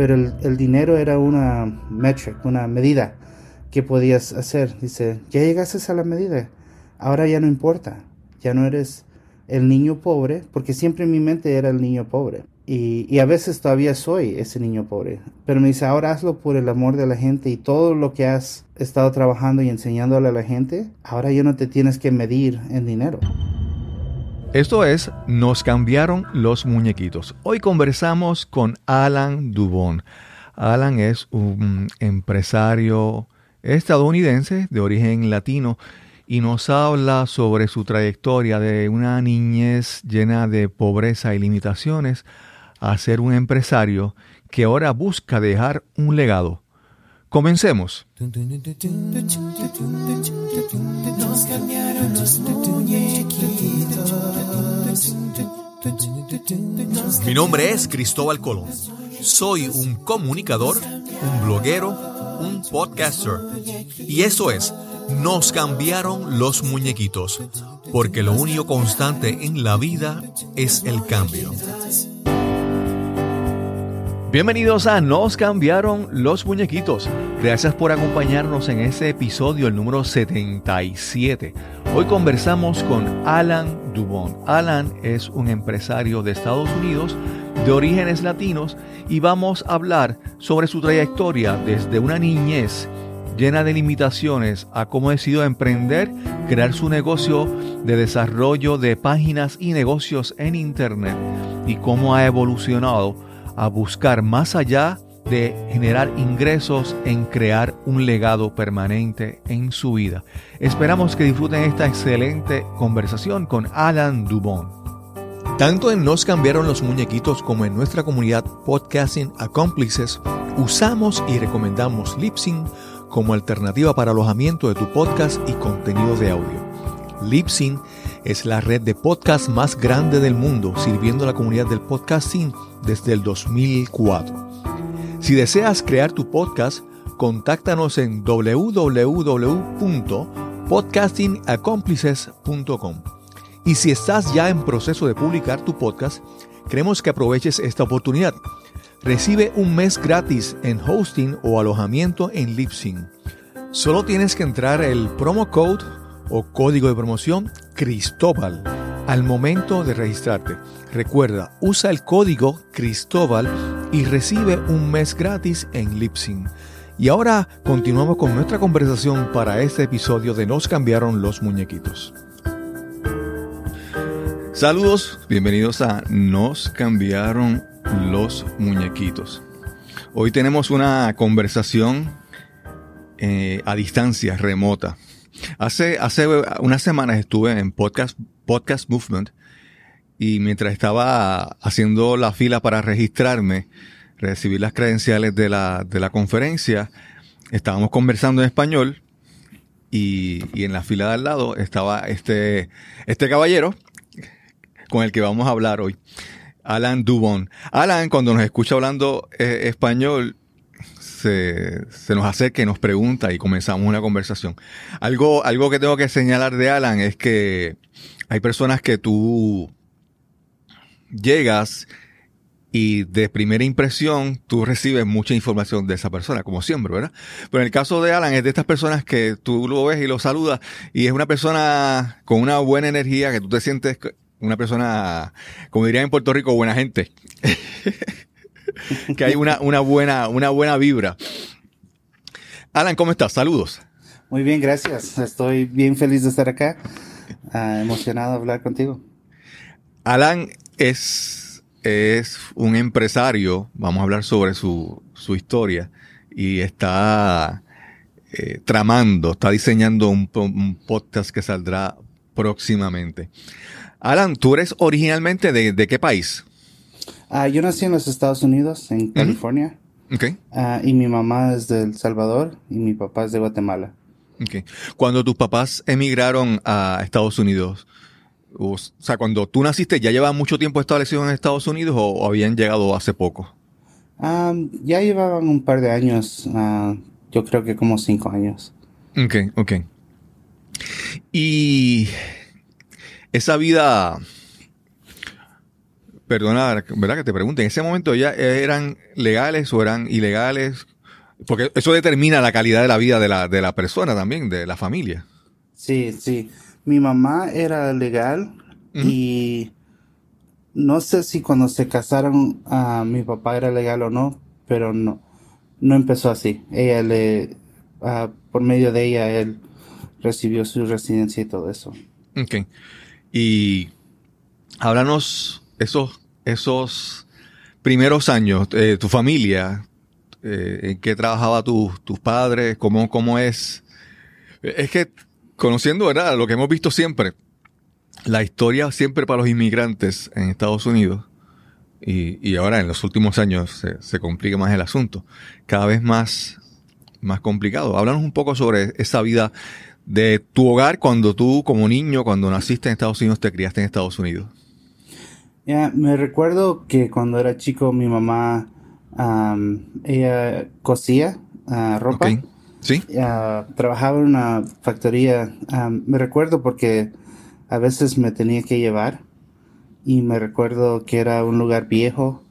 pero el, dinero era una metric, una medida que podías hacer. Dice, ya llegaste a la medida, ahora ya no importa, ya no eres el niño pobre, porque siempre en mi mente era el niño pobre. Y, a veces todavía soy ese niño pobre. Pero me dice, ahora hazlo por el amor de la gente y todo lo que has estado trabajando y enseñándole a la gente, ahora ya no te tienes que medir en dinero. Esto es Nos cambiaron los muñequitos. Hoy conversamos con Alan Dubon. Alan es un empresario estadounidense de origen latino y nos habla sobre su trayectoria de una niñez llena de pobreza y limitaciones a ser un empresario que ahora busca dejar un legado. Comencemos. Mi nombre es Cristóbal Colón. Soy un comunicador, un bloguero, un podcaster. Y eso es, nos cambiaron los muñequitos, porque lo único constante en la vida es el cambio. Bienvenidos a Nos cambiaron los muñequitos. Gracias por acompañarnos en este episodio, el número 77. Hoy conversamos con Alan Dubon. Alan es un empresario de Estados Unidos de orígenes latinos y vamos a hablar sobre su trayectoria desde una niñez llena de limitaciones a cómo decidió emprender, crear su negocio de desarrollo de páginas y negocios en Internet y cómo ha evolucionado a buscar más allá de generar ingresos en crear un legado permanente en su vida. Esperamos que disfruten esta excelente conversación con Alan Dubon. Tanto en Nos cambiaron los muñequitos como en nuestra comunidad Podcasting Accomplices, usamos y recomendamos Lipsyn como alternativa para alojamiento de tu podcast y contenido de audio. Lipsyn es la red de podcast más grande del mundo, sirviendo a la comunidad del podcasting desde el 2004. Si deseas crear tu podcast, contáctanos en www.podcastingaccomplices.com. Y si estás ya en proceso de publicar tu podcast, queremos que aproveches esta oportunidad. Recibe un mes gratis en hosting o alojamiento en Lipsyn. Solo tienes que entrar el promo code o código de promoción Cristóbal al momento de registrarte. Recuerda, usa el código Cristóbal y recibe un mes gratis en Lipsyn. Y ahora continuamos con nuestra conversación para este episodio de Nos cambiaron los muñequitos. Saludos, bienvenidos a Nos cambiaron los muñequitos. Hoy tenemos una conversación eh, a distancia remota. Hace, hace unas semanas estuve en Podcast, Podcast Movement y mientras estaba haciendo la fila para registrarme, recibir las credenciales de la, de la conferencia, estábamos conversando en español y, y, en la fila de al lado estaba este, este caballero con el que vamos a hablar hoy, Alan Dubon. Alan, cuando nos escucha hablando eh, español, se, nos acerca y nos pregunta y comenzamos una conversación. Algo, algo que tengo que señalar de Alan es que hay personas que tú llegas y de primera impresión tú recibes mucha información de esa persona, como siempre, ¿verdad? Pero en el caso de Alan es de estas personas que tú lo ves y lo saludas y es una persona con una buena energía, que tú te sientes una persona, como dirían en Puerto Rico, buena gente. que hay una, una, buena, una buena vibra. Alan, ¿cómo estás? Saludos. Muy bien, gracias. Estoy bien feliz de estar acá. Ah, emocionado de hablar contigo. Alan es, es un empresario. Vamos a hablar sobre su, su historia. Y está eh, tramando, está diseñando un, un, podcast que saldrá próximamente. Alan, ¿tú eres originalmente de, de qué país? Ah, yo nací en los Estados Unidos, en California. Okay. Ah, y mi mamá es de El Salvador y mi papá es de Guatemala. Okay. Cuando tus papás emigraron a Estados Unidos, o sea, cuando tú naciste, ¿ya llevaban mucho tiempo establecidos en Estados Unidos o, habían llegado hace poco? Ah, ya llevaban un par de años, yo creo que como cinco años. Ok, ok. Y esa vida perdona, ¿verdad? Que te pregunte, ¿en ese momento ya eran legales o eran ilegales? Porque eso determina la calidad de la vida de la, de la persona también, de la familia. Sí, sí. Mi mamá era legal y no sé si cuando se casaron a mi papá era legal o no, pero no, no empezó así. Ella le, por medio de ella, él recibió su residencia y todo eso. Ok. Y háblanos esos, esos primeros años, eh, tu familia, eh, en qué trabajaba tus padres, cómo, cómo es. Es que conociendo, ¿verdad? Lo que hemos visto siempre, la historia siempre para los inmigrantes en Estados Unidos, y, ahora en los últimos años se, complica más el asunto, cada vez más, más complicado. Háblanos un poco sobre esa vida de tu hogar cuando tú, como niño, cuando naciste en Estados Unidos, te criaste en Estados Unidos. Ya, me recuerdo que cuando era chico mi mamá, ella cosía ah, ropa. Sí. trabajaba en una factoría. me recuerdo porque a veces me tenía que llevar y me recuerdo que era un lugar viejo.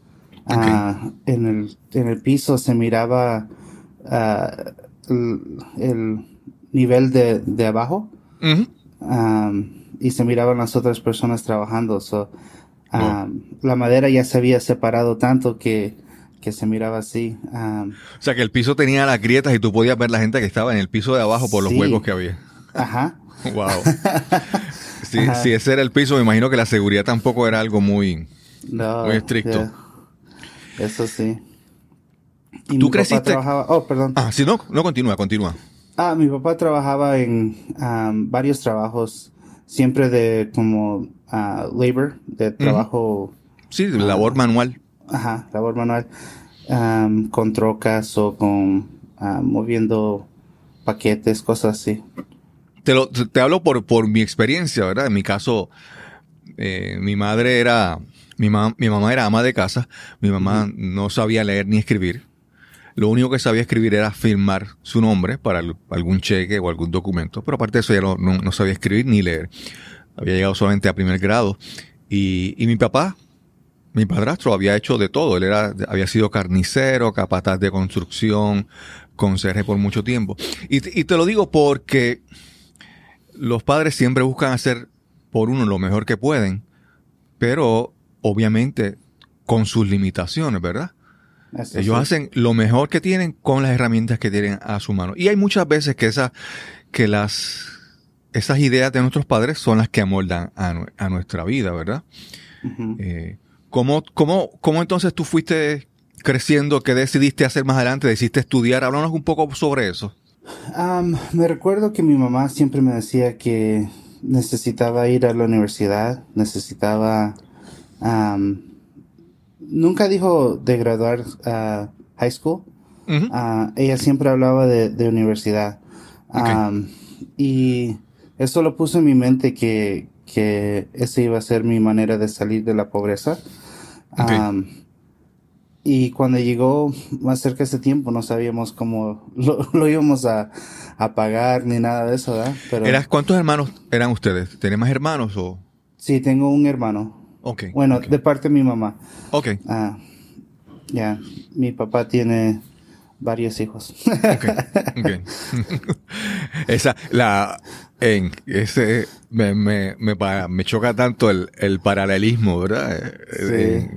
Ah, en, el, en, el, piso se miraba ah, el, nivel de, de abajo y se miraban las otras personas trabajando. La madera ya se había separado tanto que, que se miraba así. o sea que el piso tenía las grietas y tú podías ver la gente que estaba en el piso de abajo por los huecos que había. Ajá. Wow. si, ese era el piso, me imagino que la seguridad tampoco era algo muy, muy estricto. Eso sí. ¿Tú creciste? Oh, perdón. Ah, si no, no continúa, continúa. Ah, mi papá trabajaba en varios trabajos, siempre de como uh, labor, de trabajo. Sí, de labor manual. Ajá, labor manual. con trocas o con moviendo paquetes, cosas así te, hablo por, por mi experiencia, ¿verdad? En mi caso, eh, mi madre era, mi, mi mamá era ama de casa, mi mamá no sabía leer ni escribir. Lo único que sabía escribir era firmar su nombre para algún cheque o algún documento, pero aparte de eso ya no, sabía escribir ni leer. Había llegado solamente a primer grado. Y, y mi papá, mi padrastro había hecho de todo. Él era, había sido carnicero, capataz de construcción, conserje por mucho tiempo. Y, y te lo digo porque los padres siempre buscan hacer por uno lo mejor que pueden, pero obviamente con sus limitaciones, ¿verdad? Ellos hacen lo mejor que tienen con las herramientas que tienen a su mano. Y hay muchas veces que esa, que las, esas ideas de nuestros padres son las que amoldan a, nuestra vida, ¿verdad? Eh, ¿cómo, cómo, cómo entonces tú fuiste creciendo? ¿Qué decidiste hacer más adelante? ¿Decidiste estudiar? Háblanos un poco sobre eso me recuerdo que mi mamá siempre me decía que necesitaba ir a la universidad, necesitaba... nunca dijo de graduar a high school. Ah, ella siempre hablaba de, universidad. y eso lo puso en mi mente que, que esa iba a ser mi manera de salir de la pobreza. Y cuando llegó más cerca ese tiempo, no sabíamos cómo lo, íbamos a, pagar ni nada de eso, ¿verdad? Pero, ¿Cuántos hermanos eran ustedes? ¿Tienen más hermanos o...? Sí, tengo un hermano. Ok. Bueno, de parte de mi mamá. Ok. Ah, ya, mi papá tiene varios hijos. Esa, la, en ese, me, me, me, me choca tanto el, el paralelismo, ¿verdad? Sí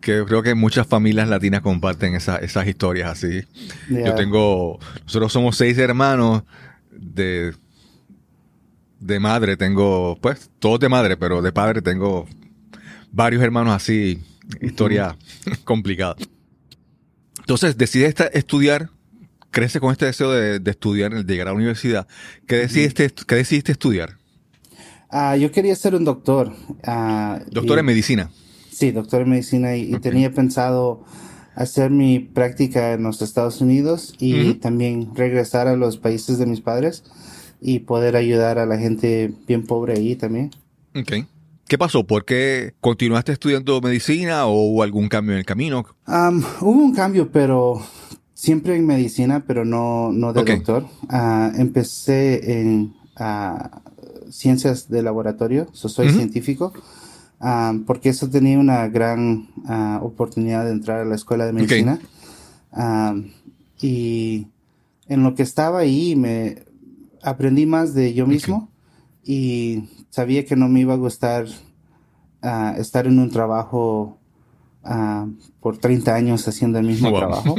que creo que muchas familias latinas comparten esas historias así. Yo tengo, nosotros somos seis hermanos de, de madre, tengo, pues, todos de madre, pero de padre tengo varios hermanos así, historia complicada. Entonces, decides estudiar, crece con este deseo de, estudiar, de llegar a la universidad. ¿Qué decidiste, ¿qué decidiste estudiar? Ah, yo quería ser un doctor. Ah, doctor en medicina. Sí, doctor en medicina y, tenía pensado hacer mi práctica en los Estados Unidos y también regresar a los países de mis padres y poder ayudar a la gente bien pobre ahí también. Ok. ¿Qué pasó? ¿Por qué continuaste estudiando medicina o hubo algún cambio en el camino? hubo un cambio, pero siempre en medicina, pero no, no de doctor. Ah, empecé en ah, ciencias de laboratorio, soy científico um, porque eso tenía una gran uh, oportunidad de entrar a la escuela de medicina. Um, y en lo que estaba ahí me aprendí más de yo mismo y sabía que no me iba a gustar uh, estar en un trabajo uh, por 30 años haciendo el mismo trabajo.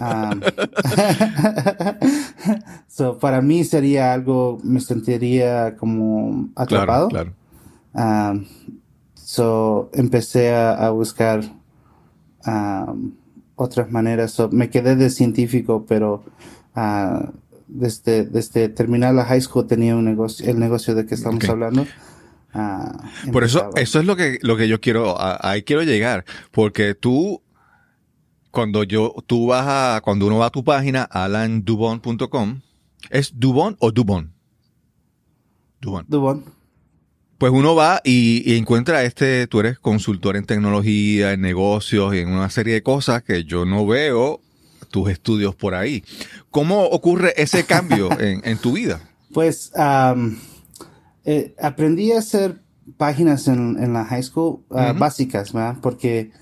Um, so, para mí sería algo, me sentiría como atrapado. Claro, claro. Um, so, empecé a, buscar um, otras maneras. So, me quedé de científico, pero uh, desde, desde terminar la high school tenía un negocio, el negocio de que estamos hablando. Uh, Por eso, eso es lo que, lo que yo quiero, ahí quiero llegar, porque tú cuando yo, tú vas a, cuando uno va a tu página, alandubon.com, ¿es Dubon o Dubon? Dubon. Dubon. Pues uno va y, encuentra este, tú eres consultor en tecnología, en negocios y en una serie de cosas que yo no veo tus estudios por ahí. ¿Cómo ocurre ese cambio en, tu vida? Pues eh, aprendí a hacer páginas en, la high school ah, básicas, ¿verdad? Porque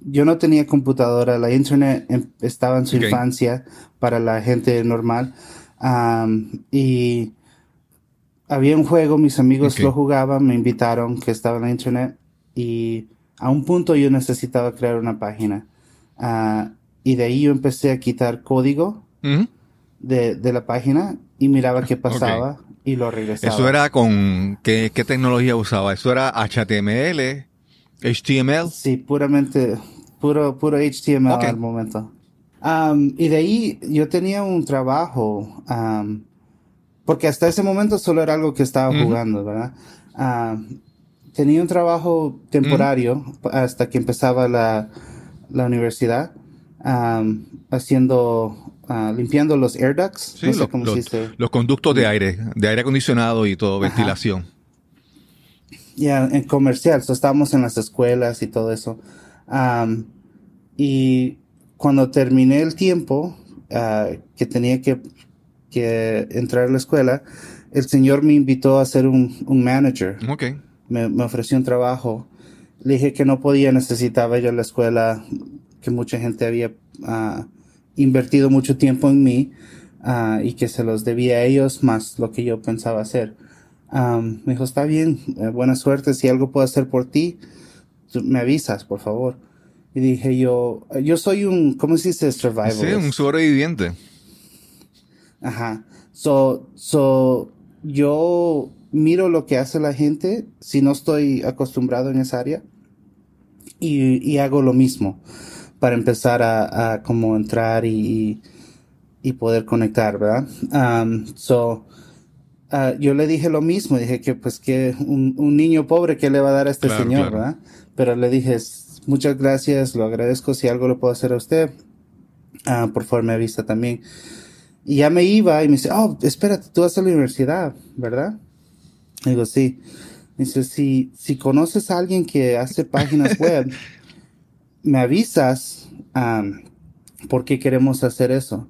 yo no tenía computadora, la internet em, estaba en su infancia para la gente normal. y había un juego, mis amigos lo jugaban, me invitaron que estaba en la internet y a un punto yo necesitaba crear una página. Ah, y de ahí yo empecé a quitar código de, la página y miraba qué pasaba y lo regresaba. ¿Eso era con qué, qué tecnología usaba? ¿Eso era HTML? HTML. Sí, puramente, puro, puro HTML al momento. Um, y de ahí yo tenía un trabajo, um, porque hasta ese momento solo era algo que estaba jugando, ¿verdad? Um, tenía un trabajo temporario hasta que empezaba la, la universidad, haciendo, uh, limpiando los air ducts. Sí, los conductos de aire, de aire acondicionado y todo, ventilación ya en comercial, so, estábamos en las escuelas y todo eso. y cuando terminé el tiempo ah, que tenía que, que, entrar a la escuela, el señor me invitó a ser un, un manager. Okay. Me, me, ofreció un trabajo. Le dije que no podía, necesitaba ir a la escuela, que mucha gente había uh, invertido mucho tiempo en mí uh, y que se los debía a ellos más lo que yo pensaba hacer me dijo, está bien, eh, buena suerte, si algo puedo hacer por ti, me avisas, por favor. Y dije yo, yo soy un, ¿cómo se dice? Survivor. Sí, un sobreviviente. Ajá. So, so, yo miro lo que hace la gente si no estoy acostumbrado en esa área y, y hago lo mismo para empezar a, a como entrar y, y poder conectar, ¿verdad? Um, so, Ah, yo le dije lo mismo, dije que pues que un, niño pobre, ¿qué le va a dar a este señor, verdad? Pero le dije, muchas gracias, lo agradezco, si algo le puedo hacer a usted, ah, por favor me avisa también. Y ya me iba y me dice, oh, espérate, tú vas a la universidad, ¿verdad? digo, sí. dice, si, si conoces a alguien que hace páginas web, me avisas por qué queremos hacer eso.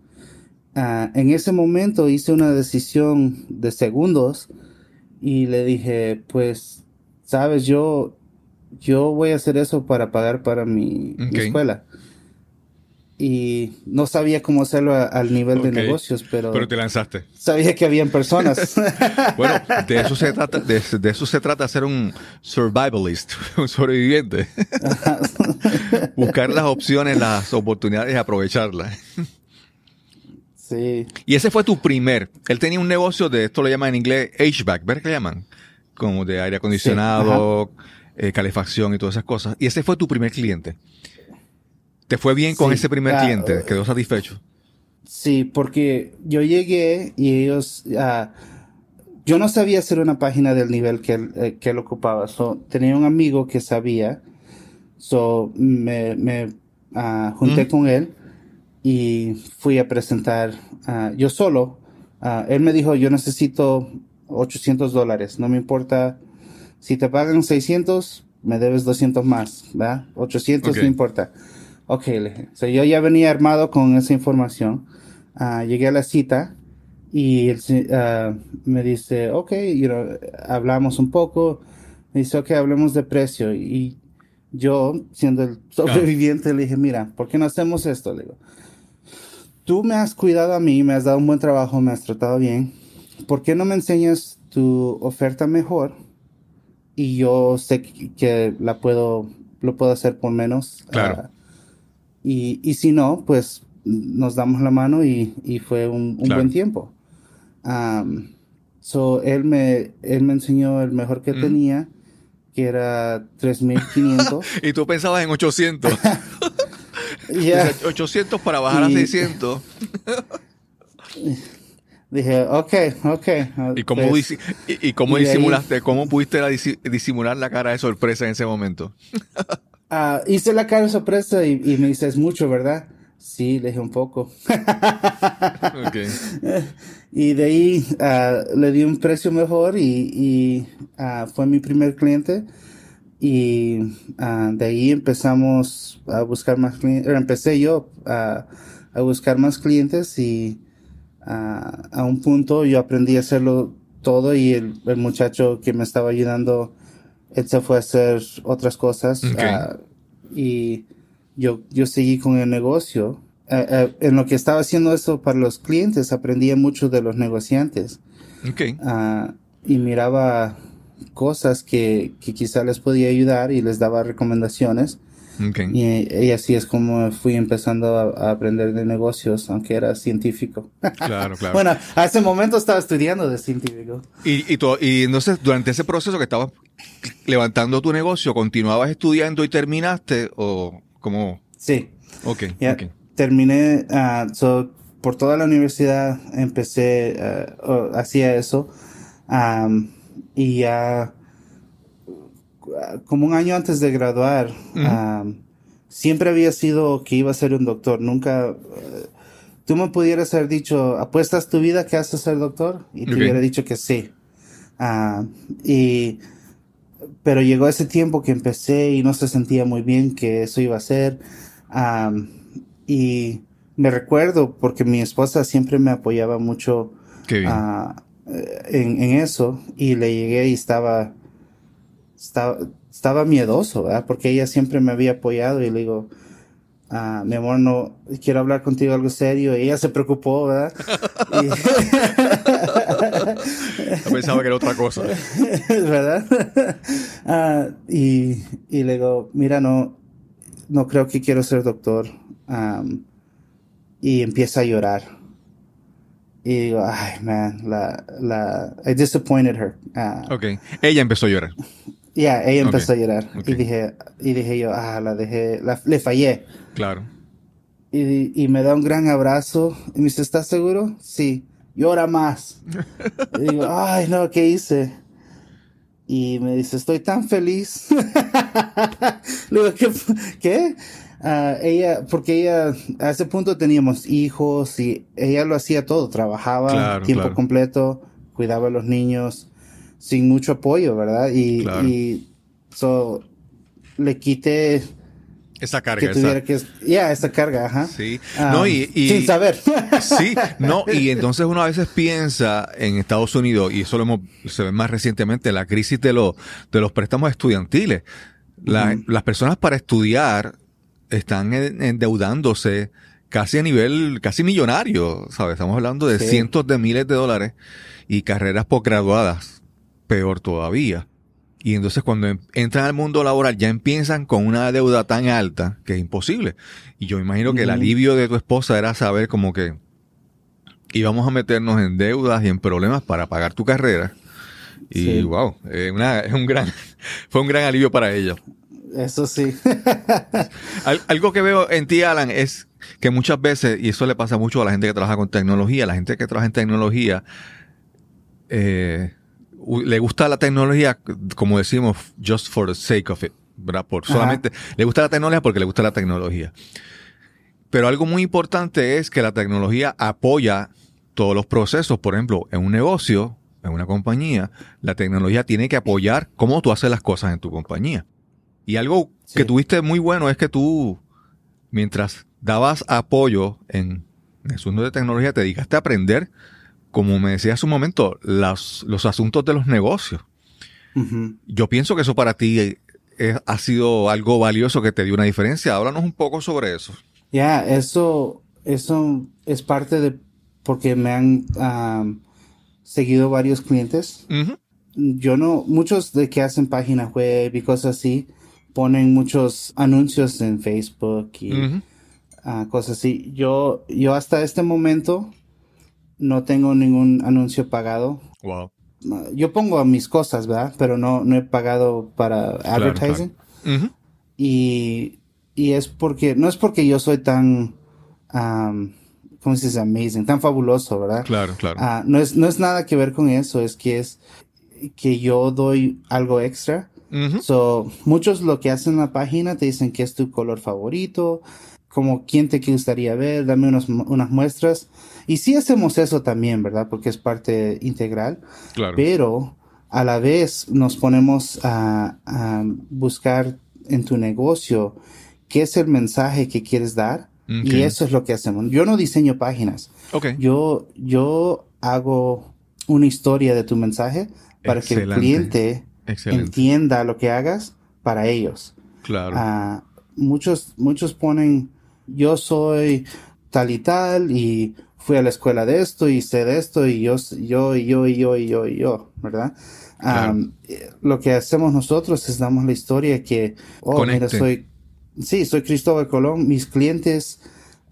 Ah, en ese momento hice una decisión de segundos y le dije, pues, sabes, yo, yo voy a hacer eso para pagar para mi, escuela. Y no sabía cómo hacerlo al nivel de negocios, pero... Pero te lanzaste. Sabía que habían personas. bueno, de eso se trata, de, de, eso se trata ser un survivalist, un sobreviviente. Buscar las opciones, las oportunidades y aprovecharlas. Y ese fue tu primer. Él tenía un negocio de esto lo llaman en inglés HVAC, ¿ver qué llaman? Como de aire acondicionado, eh, calefacción y todas esas cosas. Y ese fue tu primer cliente. ¿Te fue bien con ese primer ah, cliente? ¿Quedó satisfecho? Sí, porque yo llegué y ellos... Uh, yo no sabía hacer una página del nivel que él, eh, que él ocupaba. So, tenía un amigo que sabía. So, me, me uh, junté con él y fui a presentar uh, yo solo. Uh, él me dijo, yo necesito 800 dólares, no me importa si te pagan 600, me debes 200 más, ¿verdad? 800 no importa. Ok, le yo ya venía armado con esa información. Uh, llegué a la cita y él, me dice, ok, you know, hablamos un poco Me dice, ok, hablemos de precio. Y yo, siendo el sobreviviente, le dije, mira, ¿por qué no hacemos esto? Le digo, tú me has cuidado a mí, me has dado un buen trabajo, me has tratado bien. ¿Por qué no me enseñas tu oferta mejor? Y yo sé que la puedo, lo puedo hacer por menos. Claro. Ah, y, y, si no, pues nos damos la mano y, y fue un, un buen tiempo. Um, so él me, él me enseñó el mejor que tenía que era 3500. y tú pensabas en 800. yeah. 800 para bajar a 600. Dije, ok, ok. ¿Y cómo, pues, y, cómo disimulaste, cómo pudiste disimular la cara de sorpresa en ese momento? uh, hice la cara sorpresa y, y me dice, es mucho, ¿verdad? Sí, le dije un poco. okay. Y de ahí uh, le di un precio mejor y, y uh, fue mi primer cliente. Y uh, de ahí empezamos a buscar más clientes. Empecé yo a, a buscar más clientes y a un punto yo aprendí a hacerlo todo y el, el, muchacho que me estaba ayudando, él se fue a hacer otras cosas. y yo, yo seguí con el negocio. Eh, eh, en lo que estaba haciendo eso para los clientes, aprendía mucho de los negociantes. Okay. Uh, y miraba cosas que, que quizá les podía ayudar y les daba recomendaciones. Okay. Y, y, así es como fui empezando a, a, aprender de negocios, aunque era científico. Claro, claro. bueno, a ese momento estaba estudiando de científico. Y, y, y entonces, durante ese proceso que estabas levantando tu negocio, ¿continuabas estudiando y terminaste o como... Sí. Ok, okay. Terminé, uh, so, por toda la universidad empecé, uh, hacía eso. Um, y ya, uh, como un año antes de graduar, um, siempre había sido que iba a ser un doctor. Nunca, tú me pudieras haber dicho, ¿apuestas tu vida que haces ser doctor? Y te hubiera dicho que sí. Y pero llegó ese tiempo que empecé y no se sentía muy bien que eso iba a ser. y me recuerdo porque mi esposa siempre me apoyaba mucho uh, en, en, eso y le llegué y estaba, estaba, estaba miedoso, ¿verdad? Porque ella siempre me había apoyado y le digo, ah, mi amor, no quiero hablar contigo algo serio. Y ella se preocupó, ¿verdad? pensaba que era otra cosa. ¿Verdad? Ah, y, y le digo, mira, no, no creo que quiero ser doctor. y empieza a llorar. Y digo, ay, man, la, la, I disappointed her. Uh, ok. Ella empezó a llorar. Ya, yeah, ella empezó a llorar. Y dije, y dije yo, ah, la dejé, la, le fallé. Claro. Y, y, me da un gran abrazo. Y me dice, ¿estás seguro? Sí. Llora más. y digo, ay, no, ¿qué hice? Y me dice, estoy tan feliz. Le digo, ¿qué? ¿Qué? Uh, ella, porque ella, a ese punto teníamos hijos y ella lo hacía todo. Trabajaba claro, tiempo claro. completo, cuidaba a los niños, sin mucho apoyo, ¿verdad? Y, claro. y so, le quité esa carga. Que tuviera esa... que, ya, yeah, esa carga, ajá. Sí. Um, no, y, y, sin saber. sí, no, y entonces uno a veces piensa en Estados Unidos, y eso lo hemos, se ve más recientemente, la crisis de, los de los préstamos estudiantiles. La, uh -huh. Las personas para estudiar están endeudándose casi a nivel, casi millonario, ¿sabes? Estamos hablando de sí. cientos de miles de dólares y carreras posgraduadas, peor todavía. Y entonces cuando entran al mundo laboral ya empiezan con una deuda tan alta que es imposible. Y yo imagino que el alivio de tu esposa era saber como que íbamos a meternos en deudas y en problemas para pagar tu carrera. Y sí. wow, eh, una, es un gran, fue un gran alivio para ella. Eso sí. Algo que veo en ti, Alan, es que muchas veces, y eso le pasa mucho a la gente que trabaja con tecnología, la gente que trabaja en tecnología, eh, le gusta la tecnología, como decimos, just for the sake of it, ¿verdad? Por solamente, Ajá. le gusta la tecnología porque le gusta la tecnología. Pero algo muy importante es que la tecnología apoya todos los procesos. Por ejemplo, en un negocio, en una compañía, la tecnología tiene que apoyar cómo tú haces las cosas en tu compañía. Y algo sí. que tuviste muy bueno es que tú, mientras dabas apoyo en el asunto de tecnología, te dedicaste a aprender como me decía hace un momento, los, los asuntos de los negocios. Yo pienso que eso para ti ha sido algo valioso que te dio una diferencia. Háblanos un poco sobre eso. Ya, eso, eso es parte de porque me han seguido varios clientes. Yo no, muchos de que hacen páginas web y cosas así, ponen muchos anuncios en Facebook y ah, cosas así. Yo, yo hasta este momento no tengo ningún anuncio pagado. Wow. Yo pongo mis cosas, ¿verdad? Pero no, no he pagado para advertising. Y, y es porque, no es porque yo soy tan, ¿cómo se dice? Amazing, tan fabuloso, ¿verdad? Claro, claro. Ah, no, es, no es nada que ver con eso, es que es que yo doy algo extra. So, muchos lo que hacen en la página te dicen que es tu color favorito, como quién te gustaría ver, dame unas muestras. Y sí hacemos eso también, ¿verdad? Porque es parte integral. Claro. Pero a la vez nos ponemos a, a buscar en tu negocio qué es el mensaje que quieres dar y eso es lo que hacemos. Yo no diseño páginas. Okay. Yo, yo hago una historia de tu mensaje para que el cliente entienda lo que hagas para ellos. Claro. Ah, muchos, muchos ponen, yo soy tal y tal y fui a la escuela de esto y sé de esto y yo, yo, y yo, y yo, y yo, yo, ¿verdad? lo que hacemos nosotros es damos la historia que, oh, mira, soy Sí, soy Cristóbal Colón. Mis clientes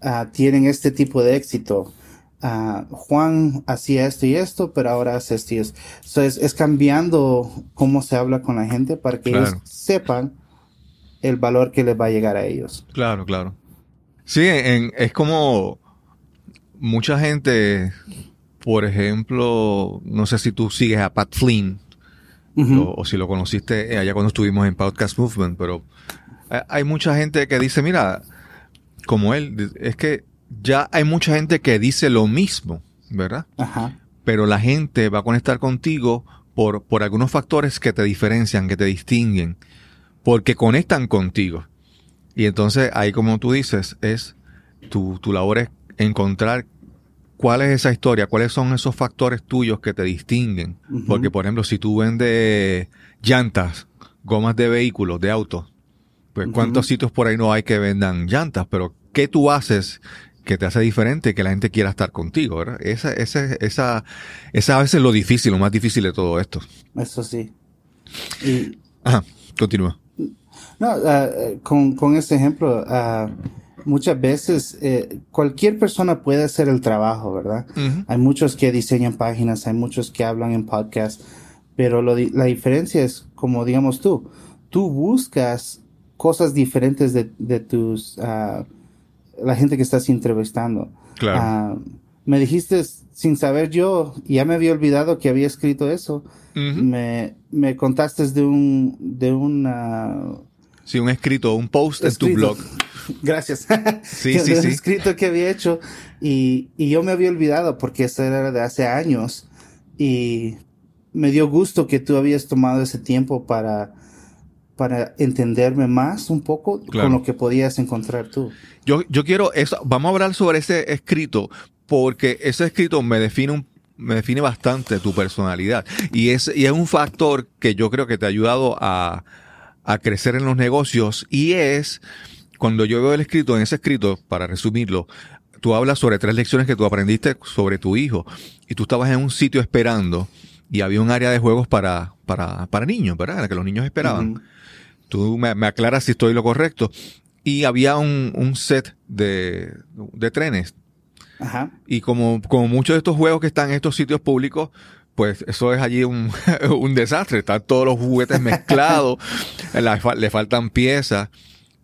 ah, tienen este tipo de éxito. Uh, Juan hacía esto y esto, pero ahora hace esto y esto. es, cambiando cómo se habla con la gente para que ellos sepan el valor que les va a llegar a ellos. Claro, claro. Sí, es como mucha gente, por ejemplo, no sé si tú sigues a Pat Flynn o, o, si lo conociste allá cuando estuvimos en Podcast Movement, pero hay mucha gente que dice, mira, como él, es que ya hay mucha gente que dice lo mismo, ¿verdad? Ajá. Pero la gente va a conectar contigo por, por algunos factores que te diferencian, que te distinguen, porque conectan contigo. Y entonces ahí, como tú dices, es tu, tu labor es encontrar cuál es esa historia, cuáles son esos factores tuyos que te distinguen. Porque, por ejemplo, si tú vendes llantas, gomas de vehículos, de autos, pues cuántos sitios por ahí no hay que vendan llantas, pero ¿qué tú haces que te hace diferente que la gente quiera estar contigo, ¿verdad? Esa, esa, esa, esa a veces lo difícil, lo más difícil de todo esto. Eso sí. Ajá, continúa. No, ah, con, con este ejemplo, uh, muchas veces eh, cualquier persona puede hacer el trabajo, ¿verdad? Hay muchos que diseñan páginas, hay muchos que hablan en podcast, pero lo, la diferencia es, como digamos tú, tú buscas cosas diferentes de, de tus, uh, la gente que estás entrevistando. Claro. Ah, me dijiste sin saber yo, ya me había olvidado que había escrito eso. me, me contaste de un, de una... Sí, un escrito, un post en tu blog. Gracias. Sí, sí, sí. Un escrito que había hecho y, y yo me había olvidado porque eso era de hace años y me dio gusto que tú habías tomado ese tiempo para para entenderme más un poco con lo que podías encontrar tú. Yo, yo quiero eso, vamos a hablar sobre ese escrito, porque ese escrito me define un, me define bastante tu personalidad. Y es, y es un factor que yo creo que te ha ayudado a, a crecer en los negocios. Y es, cuando yo veo el escrito, en ese escrito, para resumirlo, tú hablas sobre tres lecciones que tú aprendiste sobre tu hijo. Y tú estabas en un sitio esperando y había un área de juegos para, para, para niños, ¿verdad? En la que los niños esperaban. Tú me, aclaras si estoy lo correcto. Y había un, un set de, de trenes. Ajá. Y como, como muchos de estos juegos que están en estos sitios públicos, pues eso es allí un, un desastre. Están todos los juguetes mezclados, le faltan piezas.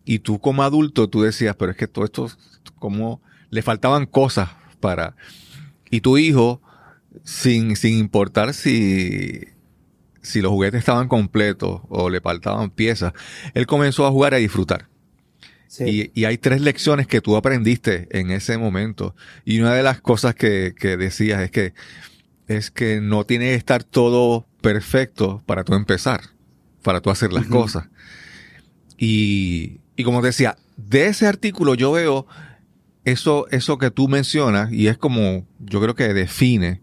Y tú como adulto, tú decías, pero es que todo esto, como le faltaban cosas para... Y tu hijo, sin, sin importar si si los juguetes estaban completos o le faltaban piezas, él comenzó a jugar y a disfrutar. Y, hay tres lecciones que tú aprendiste en ese momento. Y una de las cosas que, decías es que, es que no tiene que estar todo perfecto para tú empezar, para tú hacer las cosas. Y, y como decía, de ese artículo yo veo eso, eso que tú mencionas y es como, yo creo que define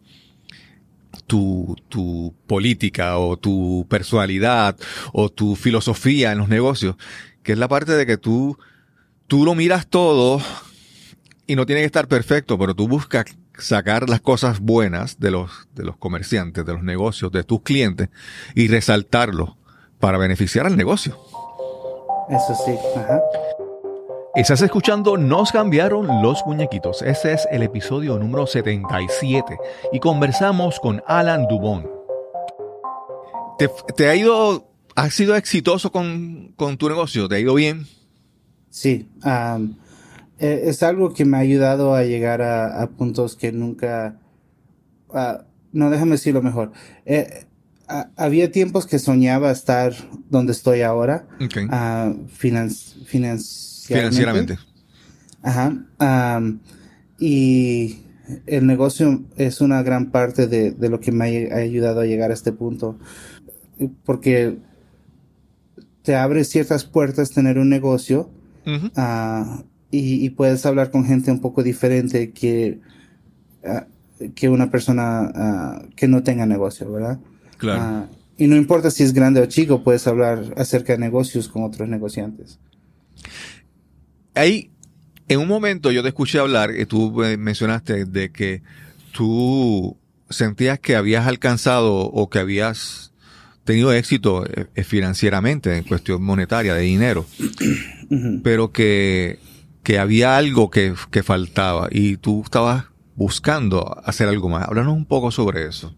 tu, tu política o tu personalidad o tu filosofía en los negocios, que es la parte de que tú, tú lo miras todo y no tiene que estar perfecto, pero tú buscas sacar las cosas buenas de los, de los comerciantes, de los negocios, de tus clientes y resaltarlo para beneficiar al negocio. Eso sí, ajá. Estás escuchando Nos cambiaron los muñequitos. Ese es el episodio número 77 y conversamos con Alan Dubón. ¿Te, ha ido, has sido exitoso con, tu negocio? ¿Te ha ido bien? Sí, e, es algo que me ha ayudado a llegar a, puntos que nunca... no, déjame decirlo mejor. Eh, había tiempos que soñaba estar donde estoy ahora. Okay. financieramente. Ajá. y el negocio es una gran parte de, lo que me ha ayudado a llegar a este punto. Porque te abre ciertas puertas tener un negocio ah, y, puedes hablar con gente un poco diferente que, ah, que una persona ah, que no tenga negocio, ¿verdad? Claro. y no importa si es grande o chico, puedes hablar acerca de negocios con otros negociantes. Ahí, en un momento yo te escuché hablar, y tú mencionaste de que tú sentías que habías alcanzado o que habías tenido éxito eh, eh, financieramente en cuestión monetaria, de dinero, pero que, que había algo que, que faltaba y tú estabas buscando hacer algo más. Háblanos un poco sobre eso.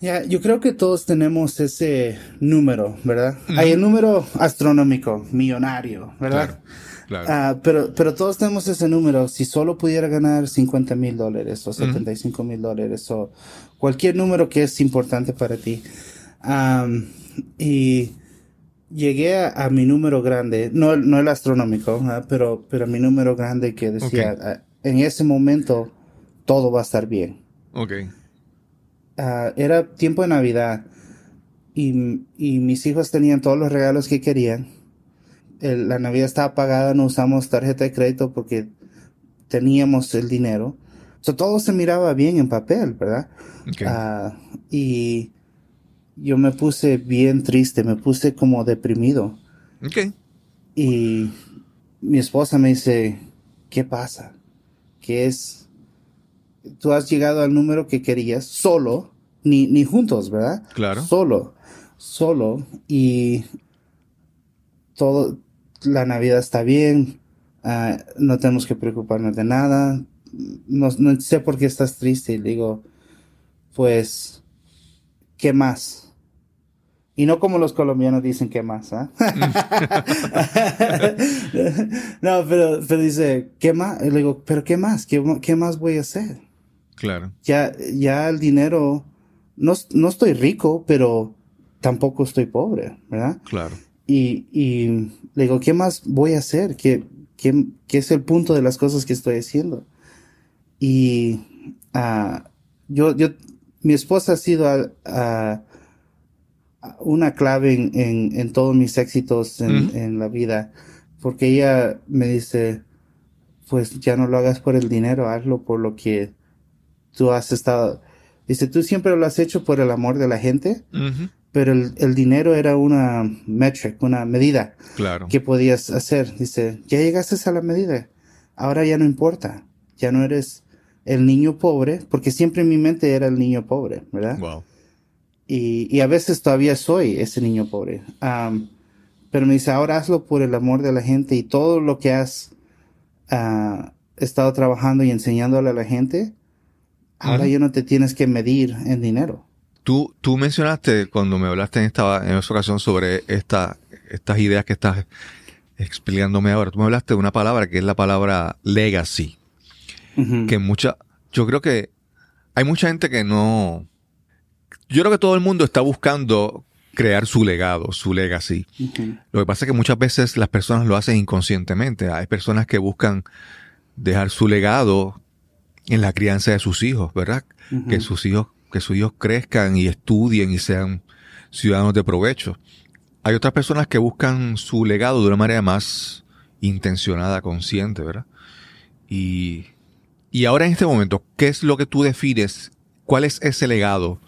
Ya, yo creo que todos tenemos ese número, ¿verdad? Hay el número astronómico, millonario, ¿verdad? Claro, ah, pero, pero todos tenemos ese número. Si solo pudiera ganar 50 mil dólares o 75 mil dólares o cualquier número que es importante para ti. y llegué a, mi número grande, no, no el astronómico, pero, pero mi número grande que decía, ah, en ese momento todo va a estar bien. Okay. Ah, era tiempo de Navidad y, mis hijos tenían todos los regalos que querían. la Navidad estaba pagada, no usamos tarjeta de crédito porque teníamos el dinero. todo se miraba bien en papel, ¿verdad? Ah, y yo me puse bien triste, me puse como deprimido. Y mi esposa me dice, ¿qué pasa? ¿Qué es? tú has llegado al número que querías solo, ni, ni juntos, ¿verdad? Claro. Solo, solo, y todo, la Navidad está bien, ah, no tenemos que preocuparnos de nada, no, no, sé por qué estás triste, y digo, pues, ¿qué más? Y no como los colombianos dicen qué más, ¿ah? no, pero, pero dice, ¿qué más? Y le digo, ¿pero qué más? ¿Qué, ¿Qué más voy a hacer? Claro. Ya, ya el dinero, no, no estoy rico, pero tampoco estoy pobre, ¿verdad? Claro. Y, y le digo, ¿qué más voy a hacer? ¿Qué, qué, qué es el punto de las cosas que estoy haciendo? Y uh, yo, yo, mi esposa ha sido uh, una clave en, en, en, todos mis éxitos en, en la vida, porque ella me dice, pues ya no lo hagas por el dinero, hazlo por lo que tú has estado, dice, tú siempre lo has hecho por el amor de la gente, pero el, dinero era una metric, una medida claro. que podías hacer. Dice, ya llegaste a la medida, ahora ya no importa, ya no eres el niño pobre, porque siempre en mi mente era el niño pobre, ¿verdad? Wow. Y, y a veces todavía soy ese niño pobre. pero me dice, ahora hazlo por el amor de la gente y todo lo que has ah, estado trabajando y enseñándole a la gente, Ahora ya no te tienes que medir en dinero. Tú, tú mencionaste cuando me hablaste en esta, en esta ocasión sobre esta, estas ideas que estás explicándome ahora. Tú me hablaste de una palabra que es la palabra legacy. Que mucha, yo creo que hay mucha gente que no, yo creo que todo el mundo está buscando crear su legado, su legacy. Lo que pasa es que muchas veces las personas lo hacen inconscientemente. Hay personas que buscan dejar su legado en la crianza de sus hijos, ¿verdad? Que sus hijos, que sus hijos crezcan y estudien y sean ciudadanos de provecho. Hay otras personas que buscan su legado de una manera más intencionada, consciente, ¿verdad? Y, y ahora en este momento, ¿qué es lo que tú defines ¿Cuál es ese legado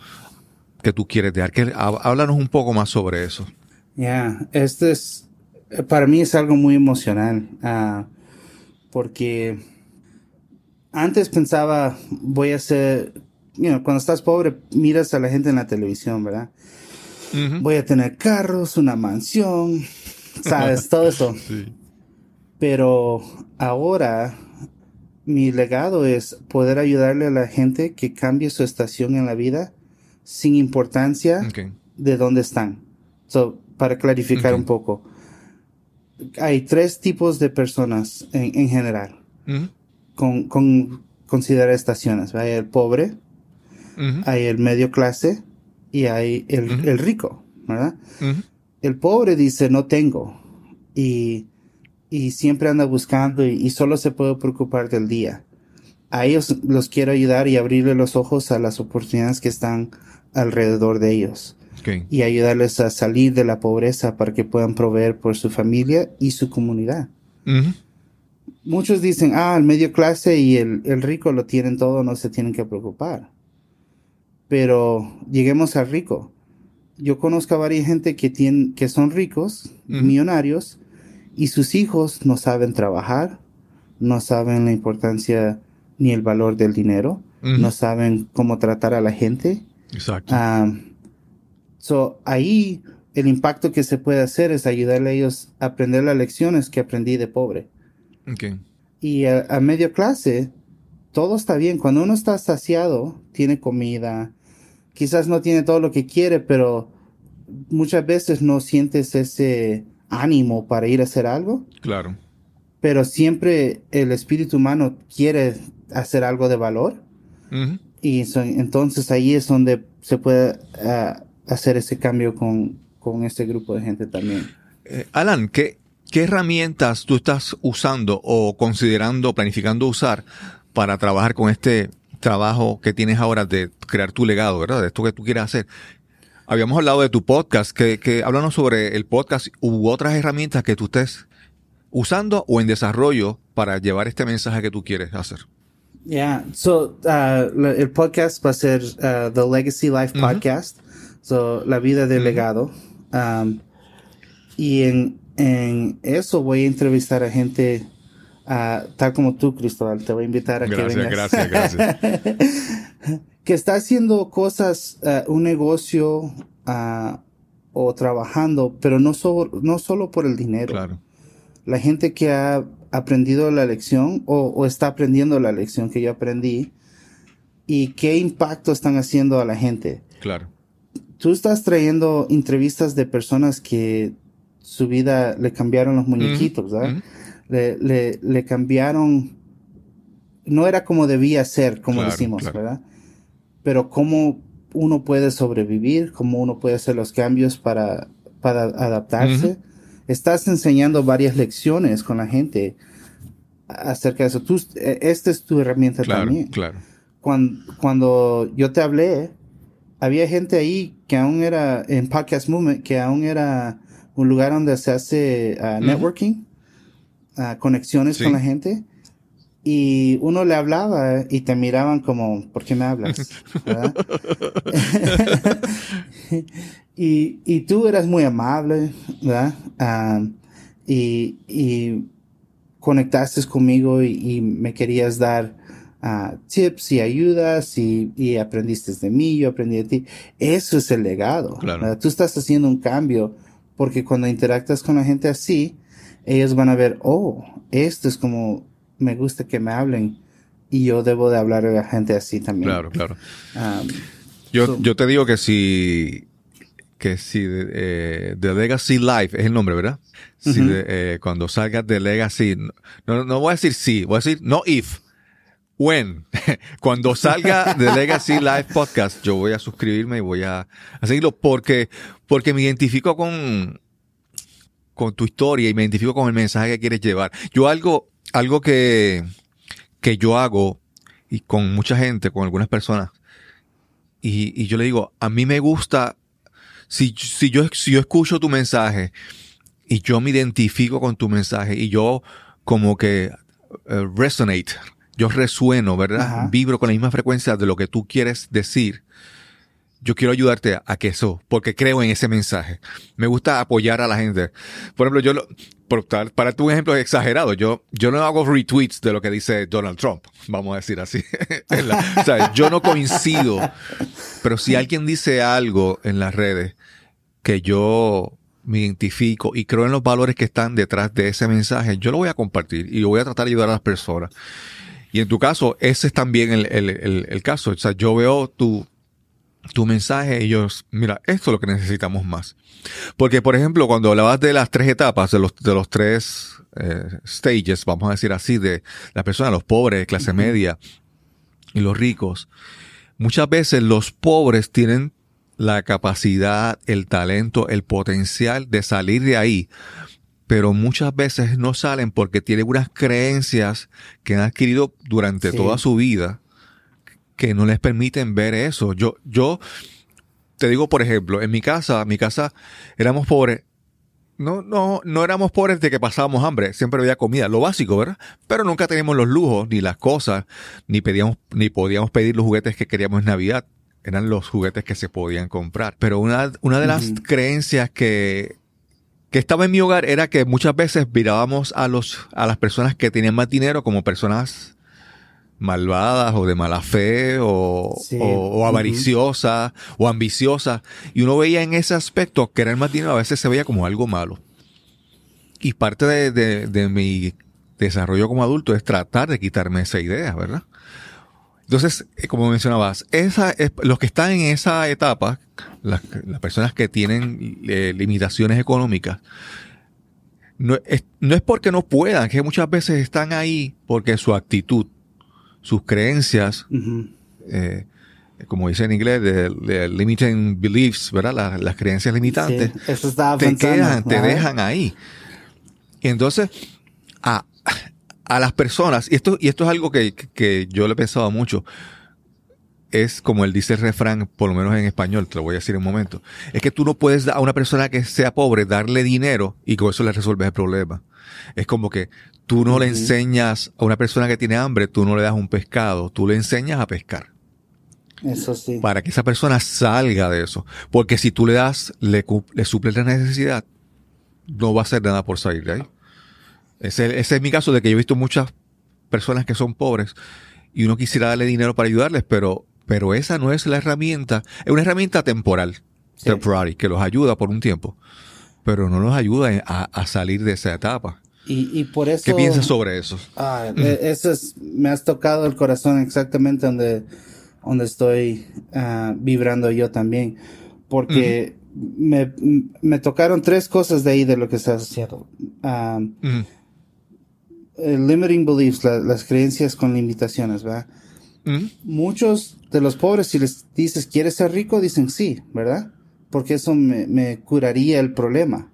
que tú quieres dejar? Que, háblanos un poco más sobre eso. Ya, este es, para mí es algo muy emocional, uh, porque antes pensaba, voy a ser, cuando estás pobre, miras a la gente en la televisión, ¿verdad? Voy a tener carros, una mansión, ¿sabes? Todo eso. Pero ahora mi legado es poder ayudarle a la gente que cambie su estación en la vida sin importancia de dónde están. para clarificar un poco, hay tres tipos de personas en, general. Con, con considerar estaciones. Hay el pobre, hay el medio clase y hay el, rico, ¿verdad? El pobre dice no tengo y y siempre anda buscando y, solo se puede preocupar del día. A ellos los quiero ayudar y abrirle los ojos a las oportunidades que están alrededor de ellos. Y ayudarles a salir de la pobreza para que puedan proveer por su familia y su comunidad. Muchos dicen, ah, el medio clase y el, rico lo tienen todo, no se tienen que preocupar. Pero lleguemos al rico. Yo conozco a varias gente que, tienen, que son ricos, millonarios, y sus hijos no saben trabajar, no saben la importancia ni el valor del dinero, no saben cómo tratar a la gente. Exacto. Ah, so, ahí el impacto que se puede hacer es ayudarle a ellos a aprender las lecciones que aprendí de pobre. Okay. Y a, a medio clase, todo está bien. Cuando uno está saciado, tiene comida, quizás no tiene todo lo que quiere, pero muchas veces no sientes ese ánimo para ir a hacer algo. Claro. Pero siempre el espíritu humano quiere hacer algo de valor. Y entonces ahí es donde se puede ah, hacer ese cambio con, con, este grupo de gente también. Eh, Alan, ¿qué, ¿qué herramientas tú estás usando o considerando, planificando usar para trabajar con este trabajo que tienes ahora de crear tu legado, ¿verdad? De esto que tú quieres hacer. Habíamos hablado de tu podcast, que, que sobre el podcast u otras herramientas que tú estés usando o en desarrollo para llevar este mensaje que tú quieres hacer. Yeah, so uh, el podcast va a ser uh, The Legacy Life Podcast, so la vida del legado. Um, y en, en eso voy a entrevistar a gente uh, tal como tú, Cristóbal. Te voy a invitar a que vengas. Gracias, gracias, gracias. que está haciendo cosas, uh, un negocio uh, o trabajando, pero no, no solo por el dinero. Claro. La gente que ha aprendido la lección o, o, está aprendiendo la lección que yo aprendí y qué impacto están haciendo a la gente. Claro. Tú estás trayendo entrevistas de personas que su vida le cambiaron los muñequitos, ¿verdad? le, le, le, cambiaron, no era como debía ser, como decimos, ¿verdad? pero cómo uno puede sobrevivir, cómo uno puede hacer los cambios para, para adaptarse. Estás enseñando varias lecciones con la gente acerca de eso. Tú, e, esta es tu herramienta también. Claro. Cuando, cuando yo te hablé, había gente ahí que aún era en Podcast Movement, que aún era un lugar donde se hace uh, networking, uh, conexiones con la gente y uno le hablaba y te miraban como, ¿por qué me hablas? y, y, tú eras muy amable, ¿verdad? y, y, conectaste conmigo y, me querías dar uh, tips y ayudas y, y, aprendiste de mí, yo aprendí de ti. Eso es el legado. Claro. Tú estás haciendo un cambio porque cuando interactas con la gente así, ellos van a ver, oh, esto es como me gusta que me hablen y yo debo de hablar a la gente así también. Claro, claro. Um, yo, yo te digo que si que si eh, The Legacy Life es el nombre, ¿verdad? Si eh, cuando salgas de Legacy, no, no voy a decir sí, voy a decir no if, when. cuando salga de Legacy Life Podcast, yo voy a suscribirme y voy a, a, seguirlo porque, porque me identifico con, con tu historia y me identifico con el mensaje que quieres llevar. Yo algo, algo que, que yo hago y con mucha gente, con algunas personas, y, y yo le digo, a mí me gusta, si, si, yo, si yo escucho tu mensaje y yo me identifico con tu mensaje y yo como que uh, resonate, yo resueno, ¿verdad? Vibro con la misma frecuencia de lo que tú quieres decir. Yo quiero ayudarte a, que eso, porque creo en ese mensaje. Me gusta apoyar a la gente. Por ejemplo, yo lo, por, para tu ejemplo exagerado, yo, yo no hago retweets de lo que dice Donald Trump, vamos a decir así. o sea, yo no coincido, pero si alguien dice algo en las redes que yo me identifico y creo en los valores que están detrás de ese mensaje, yo lo voy a compartir y voy a tratar de ayudar a las personas. Y en tu caso, ese es también el, el, el, caso. O sea, yo veo tu, tu mensaje ellos, mira, esto es lo que necesitamos más. Porque, por ejemplo, cuando hablabas de las tres etapas, de los, de los tres eh, stages, vamos a decir así, de las personas, los pobres, clase media y los ricos, muchas veces los pobres tienen la capacidad, el talento, el potencial de salir de ahí. Pero muchas veces no salen porque tienen unas creencias que han adquirido durante toda su vida que no les permiten ver eso. Yo, yo te digo, por ejemplo, en mi casa, mi casa éramos pobres. No, no, no éramos pobres de que pasábamos hambre, siempre había comida, lo básico, ¿verdad? Pero nunca teníamos los lujos, ni las cosas, ni pedíamos, ni podíamos pedir los juguetes que queríamos en Navidad eran los juguetes que se podían comprar. Pero una, una de las creencias que, que estaba en mi hogar era que muchas veces mirábamos a los, a las personas que tenían más dinero como personas malvadas o de mala fe o, o, avariciosas o ambiciosas. Y uno veía en ese aspecto que era el más dinero a veces se veía como algo malo. Y parte de, de, de mi desarrollo como adulto es tratar de quitarme esa idea, ¿verdad? Entonces, eh, como mencionabas, esa, los que están en esa etapa, las, personas que tienen eh, limitaciones económicas, no es, no es porque no puedan, que muchas veces están ahí porque su actitud, sus creencias, eh, como dice en inglés, de, limiting beliefs, ¿verdad? Las, creencias limitantes, te quedan, te dejan ahí. Y entonces, a, a las personas, y esto, y esto es algo que, que yo le he pensado mucho, es como él dice el refrán, por lo menos en español, te lo voy a decir en un momento, es que tú no puedes a una persona que sea pobre darle dinero y con eso le resuelves el problema. Es como que tú no le enseñas a una persona que tiene hambre, tú no le das un pescado, tú le enseñas a pescar. Eso sí. Para que esa persona salga de eso. Porque si tú le das, le, le suples la necesidad, no va a hacer nada por salir de ahí. Ese, es mi caso de que yo he visto muchas personas que son pobres y uno quisiera darle dinero para ayudarles, pero, pero esa no es la herramienta. Es una herramienta temporal, temporary, que los ayuda por un tiempo, pero no los ayuda a, salir de esa etapa. Y, por eso. ¿Qué piensas sobre eso? Ah, e, eso es, me has tocado el corazón exactamente donde, donde estoy ah, vibrando yo también. Porque me, me, tocaron tres cosas de ahí de lo que estás haciendo. Ah, limiting beliefs, las creencias con limitaciones, ¿verdad? Muchos de los pobres, si les dices, ¿quieres ser rico? Dicen sí, ¿verdad? Porque eso me, curaría el problema.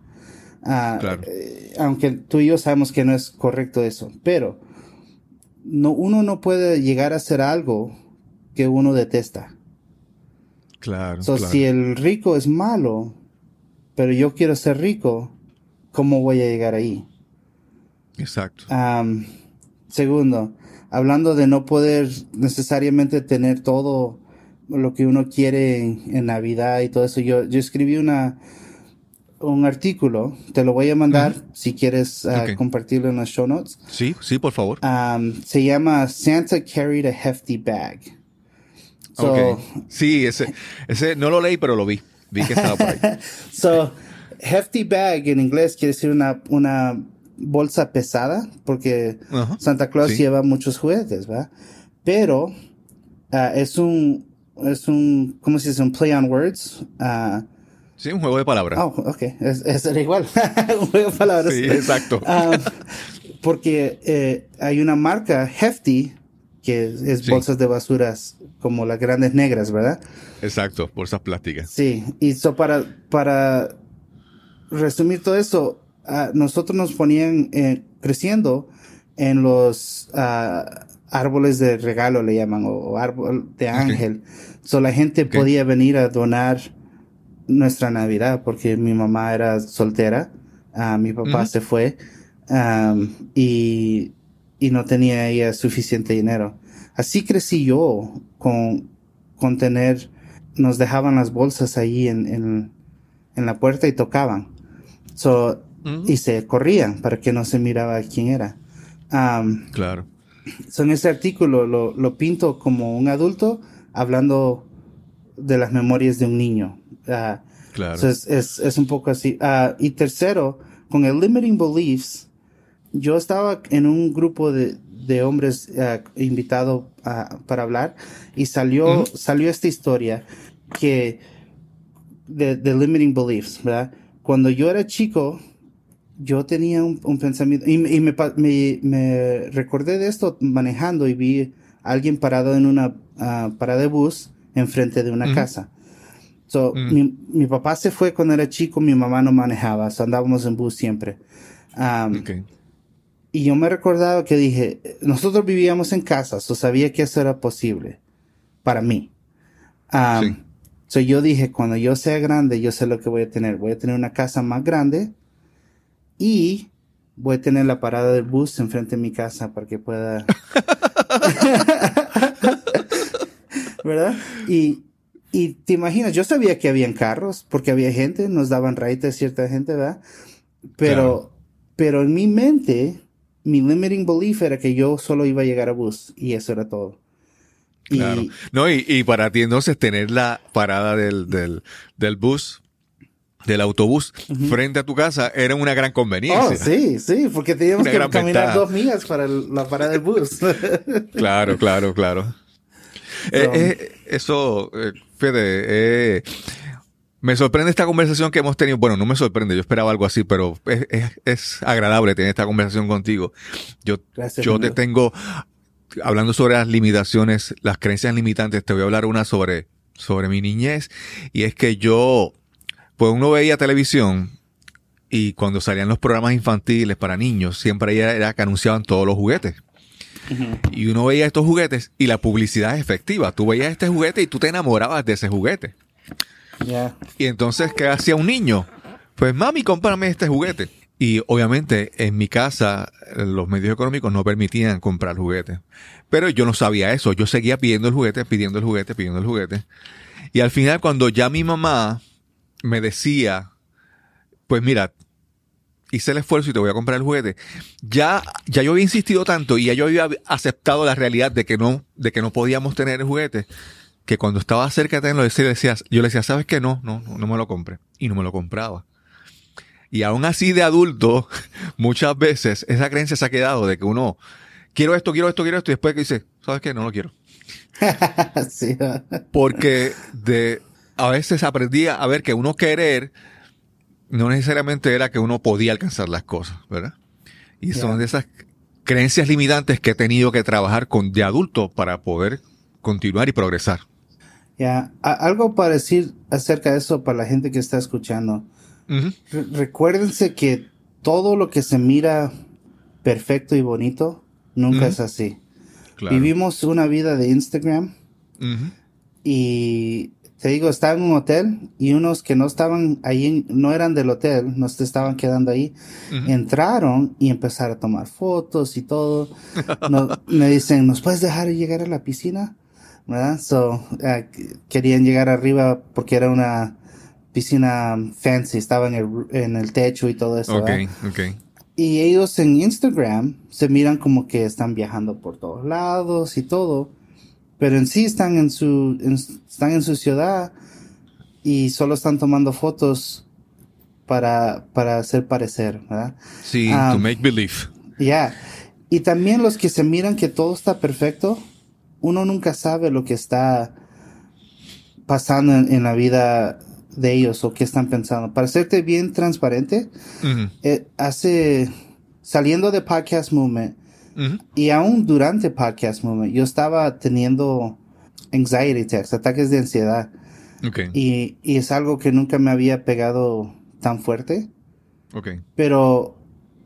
Ah, eh, aunque tú y yo sabemos que no es correcto eso, pero no, uno no puede llegar a hacer algo que uno detesta. Claro, Si el rico es malo, pero yo quiero ser rico, ¿cómo voy a llegar ahí? Exacto. segundo, hablando de no poder necesariamente tener todo lo que uno quiere en, Navidad y todo eso, yo, yo escribí una, un artículo, te lo voy a mandar si quieres ah, compartirlo en las show notes. Sí, sí, por favor. se llama Santa Carried a Hefty Bag. Sí, ese, ese no lo leí, pero lo vi. Vi que estaba por ahí. so, hefty bag en inglés quiere decir una, una bolsa pesada, porque Santa Claus lleva muchos juguetes, ¿verdad? Pero ah, es un, es un, ¿cómo se dice? Un play on words. Uh, sí, un juego de palabras. Oh, ok, es, es igual. un juego de palabras. Sí, exacto. Ah, porque eh, hay una marca Hefty que es bolsas de basuras como las grandes negras, ¿verdad? Exacto, bolsas plásticas. Sí, y so para, para resumir todo eso, nosotros nos ponían eh, creciendo en los ah, árboles de regalo, le llaman, o, árbol de ángel. So la gente podía venir a donar nuestra Navidad porque mi mamá era soltera, ah, mi papá se fue y y no tenía ella suficiente dinero. Así crecí yo con, con tener, nos dejaban las bolsas ahí en, en, en la puerta y tocaban. So, Y se corrían para que no se miraba quién era. claro. So en ese artículo lo, lo, pinto como un adulto hablando de las memorias de un niño. Uh, claro. es, es, es, un poco así. Uh, y tercero, con el limiting beliefs, yo estaba en un grupo de, de hombres uh, invitado para hablar y salió, salió esta historia que de, de, limiting beliefs, ¿verdad? Cuando yo era chico, yo tenía un, un pensamiento y, y me, me, me, recordé de esto manejando y vi a alguien parado en una parada de bus enfrente de una casa. So, mi, mi, papá se fue cuando era chico, mi mamá no manejaba, so andábamos en bus siempre. okay. Y yo me recordaba que dije, nosotros vivíamos en casa, so sabía que eso era posible para mí. Um, So yo dije, cuando yo sea grande, yo sé lo que voy a tener. Voy a tener una casa más grande y voy a tener la parada del bus enfrente de mi casa para que pueda... ¿Verdad? Y, y te imaginas, yo sabía que habían carros porque había gente, nos daban raíces cierta gente, ¿verdad? Pero, pero en mi mente, mi limiting belief era que yo solo iba a llegar a bus y eso era todo. Claro. No, y, y, para ti entonces tener la parada del, del, del bus, del autobús, frente a tu casa era una gran conveniencia. Oh, sí, sí, porque teníamos que caminar dos millas para la parada del bus. claro, claro, claro. Eh, eh, eso, eh, Fede, me sorprende esta conversación que hemos tenido. Bueno, no me sorprende, yo esperaba algo así, pero es, es, agradable tener esta conversación contigo. Yo, yo te tengo, hablando sobre las limitaciones, las creencias limitantes, te voy a hablar una sobre, sobre mi niñez. Y es que yo, pues uno veía televisión y cuando salían los programas infantiles para niños, siempre era que anunciaban todos los juguetes. Y uno veía estos juguetes y la publicidad es efectiva. Tú veías este juguete y tú te enamorabas de ese juguete. Y entonces, ¿qué hacía un niño? Pues mami, cómprame este juguete. Y obviamente en mi casa los medios económicos no permitían comprar juguetes. Pero yo no sabía eso. Yo seguía pidiendo el juguete, pidiendo el juguete, pidiendo el juguete. Y al final cuando ya mi mamá me decía, pues mira, hice el esfuerzo y te voy a comprar el juguete. Ya, ya yo había insistido tanto y ya yo había aceptado la realidad de que no, de que no podíamos tener el juguete, que cuando estaba cerca de tenerlo, decía, yo le decía, ¿sabes qué? No, no, no me lo compré. Y no me lo compraba. Y aún así de adulto, muchas veces esa creencia se ha quedado de que uno, quiero esto, quiero esto, quiero esto, y después que dice, ¿sabes qué? No lo quiero. Porque de, a veces aprendí a ver que uno querer no necesariamente era que uno podía alcanzar las cosas, ¿verdad? Y son de esas creencias limitantes que he tenido que trabajar con de adulto para poder continuar y progresar. Ya, algo para decir acerca de eso para la gente que está escuchando. recuérdense que todo lo que se mira perfecto y bonito nunca es así. Vivimos una vida de Instagram y te digo, estaba en un hotel y unos que no estaban ahí, no eran del hotel, no se estaban quedando ahí, entraron y empezaron a tomar fotos y todo. me dicen, ¿nos puedes dejar llegar a la piscina? ¿Verdad? So, eh, querían llegar arriba porque era una piscina fancy, estaba en el, en el techo y todo eso. Okay. Y ellos en Instagram se miran como que están viajando por todos lados y todo pero en sí están en su, están en su ciudad y solo están tomando fotos para, para hacer parecer, ¿verdad? Sí, to um, make believe. Ya. Y también los que se miran que todo está perfecto, uno nunca sabe lo que está pasando en, la vida de ellos o qué están pensando. Para serte bien transparente, eh, hace, saliendo de Podcast Movement, y aún durante Podcast Moment, yo estaba teniendo anxiety attacks, ataques de ansiedad. Y, y, es algo que nunca me había pegado tan fuerte. Okay. Pero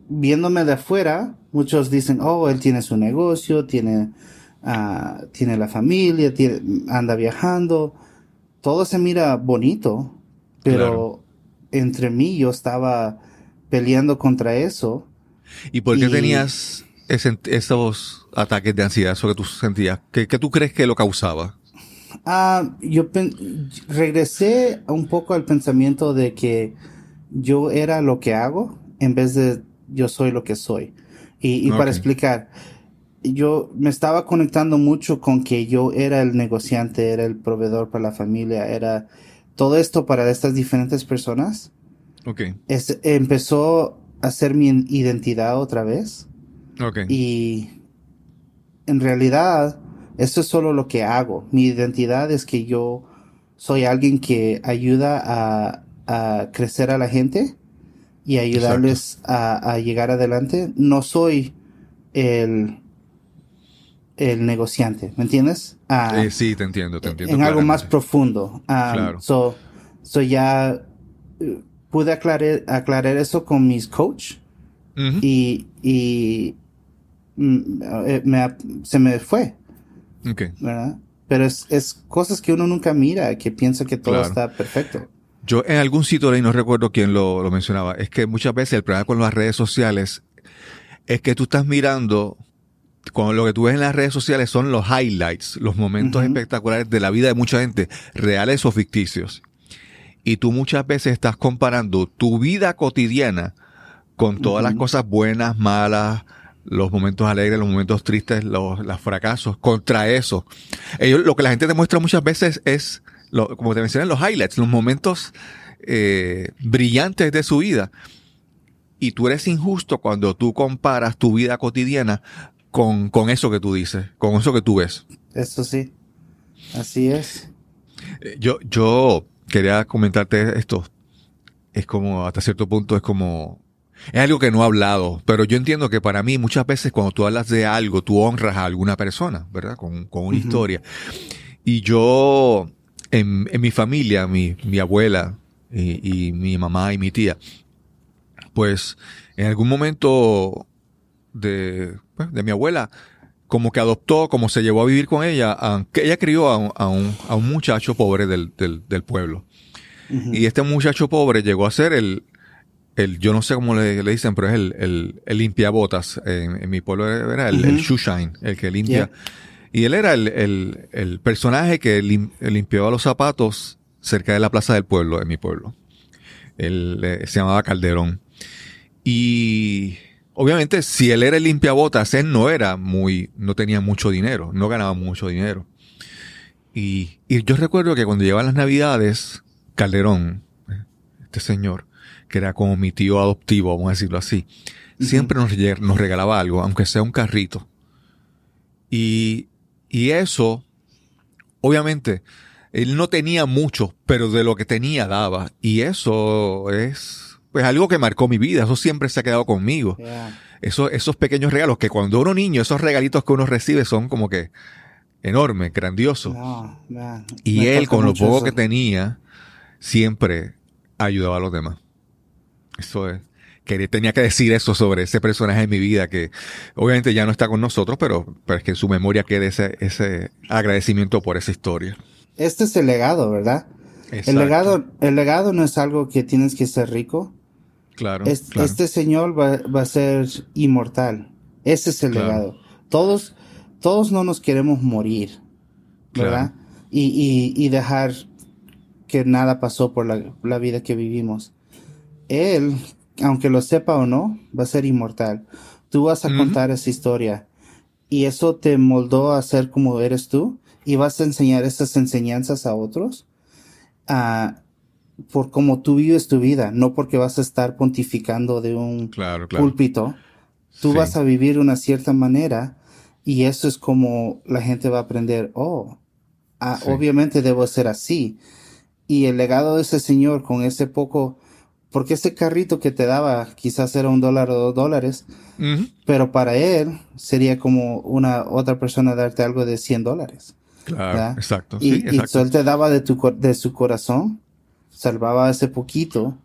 viéndome de afuera, muchos dicen, oh, él tiene su negocio, tiene, uh, tiene la familia, tiene, anda viajando. Todo se mira bonito, pero entre mí yo estaba peleando contra eso. ¿Y por qué tenías esos ataques de ansiedad, eso que tú sentías? ¿Qué, qué tú crees que lo causaba? Ah, yo regresé un poco al pensamiento de que yo era lo que hago en vez de yo soy lo que soy. Y, para explicar, yo me estaba conectando mucho con que yo era el negociante, era el proveedor para la familia, era todo esto para estas diferentes personas. Ok. empezó a ser mi identidad otra vez. Y en realidad, eso es solo lo que hago. Mi identidad es que yo soy alguien que ayuda a, a crecer a la gente y ayudarles a, llegar adelante. No soy el, el negociante, ¿me entiendes? Ah, eh, sí, te entiendo, te entiendo. En algo más profundo. Ah, claro. So, so ya eh, pude aclarar, aclarar eso con mis coach y, y mm, eh, se me fue. Okay. ¿verdad? Pero es, es, cosas que uno nunca mira, que piensa que todo está perfecto. Yo en algún sitio ahí no recuerdo quién lo, lo, mencionaba, es que muchas veces el problema con las redes sociales es que tú estás mirando, cuando lo que tú ves en las redes sociales son los highlights, los momentos espectaculares de la vida de mucha gente, reales o ficticios. Y tú muchas veces estás comparando tu vida cotidiana con todas las cosas buenas, malas, los momentos alegres, los momentos tristes, los, los fracasos, contra eso. Ellos, lo que la gente demuestra muchas veces es como te mencioné, los highlights, los momentos eh, brillantes de su vida. Y tú eres injusto cuando tú comparas tu vida cotidiana con, con eso que tú dices, con eso que tú ves. Eso sí. Así es. Eh, yo, yo quería comentarte esto. Es como, hasta cierto punto, es como, es algo que no he hablado, pero yo entiendo que para mí muchas veces cuando tú hablas de algo, tú honras a alguna persona, ¿verdad? Con, con una historia. Y yo, en, en mi familia, mi, mi abuela y, y, mi mamá y mi tía, pues en algún momento de, pues, de mi abuela, como que adoptó, como se llevó a vivir con ella, que ella crió a un, a un, a un muchacho pobre del, del, del pueblo. Y este muchacho pobre llegó a ser el, el yo no sé cómo le, le dicen, pero es el, el, el limpiabotas. En, en mi pueblo era el, el shoe shine, el que limpia. Y él era el, el, el personaje que limpiaba los zapatos cerca de la plaza del pueblo, en mi pueblo. Él eh, se llamaba Calderón. Y obviamente, si él era el limpiabotas, él no era muy, no tenía mucho dinero, no ganaba mucho dinero. Y, y yo recuerdo que cuando llegaban las navidades, Calderón, este señor, que era como mi tío adoptivo, vamos a decirlo así, siempre nos, nos regalaba algo, aunque sea un carrito. Y y eso, obviamente, él no tenía mucho, pero de lo que tenía daba. Y eso es, pues, algo que marcó mi vida. Eso siempre se ha quedado conmigo. esos pequeños regalos que cuando uno niño, esos regalitos que uno recibe son como que enormes, grandiosos. y él, con lo poco que tenía, siempre ayudaba a los demás. Eso es que tenía que decir eso sobre ese personaje en mi vida que obviamente ya no está con nosotros, pero, pero es que en su memoria quede ese, ese agradecimiento por esa historia. Este es el legado, ¿verdad? El legado, el legado no es algo que tienes que ser rico. Claro. Este señor va, a ser inmortal. Ese es el legado. Todos, todos no nos queremos morir, ¿verdad? Y, y, dejar que nada pasó por la, la vida que vivimos. Él aunque lo sepa o no, va a ser inmortal. Tú vas a contar esa historia. Y eso te moldó a ser como eres tú. Y vas a enseñar esas enseñanzas a otros por cómo tú vives tu vida, no porque vas a estar pontificando de un púlpito. Tú vas a vivir una cierta manera. Y eso es como la gente va a aprender, oh, ah, obviamente debo ser así. Y el legado de ese señor con ese poco porque ese carrito que te daba quizás era un dólar o dos dólares, pero para él sería como una otra persona darte algo de 100 dólares. Claro, exacto. Y, él te daba de, tu, de su corazón, salvaba ese poquito,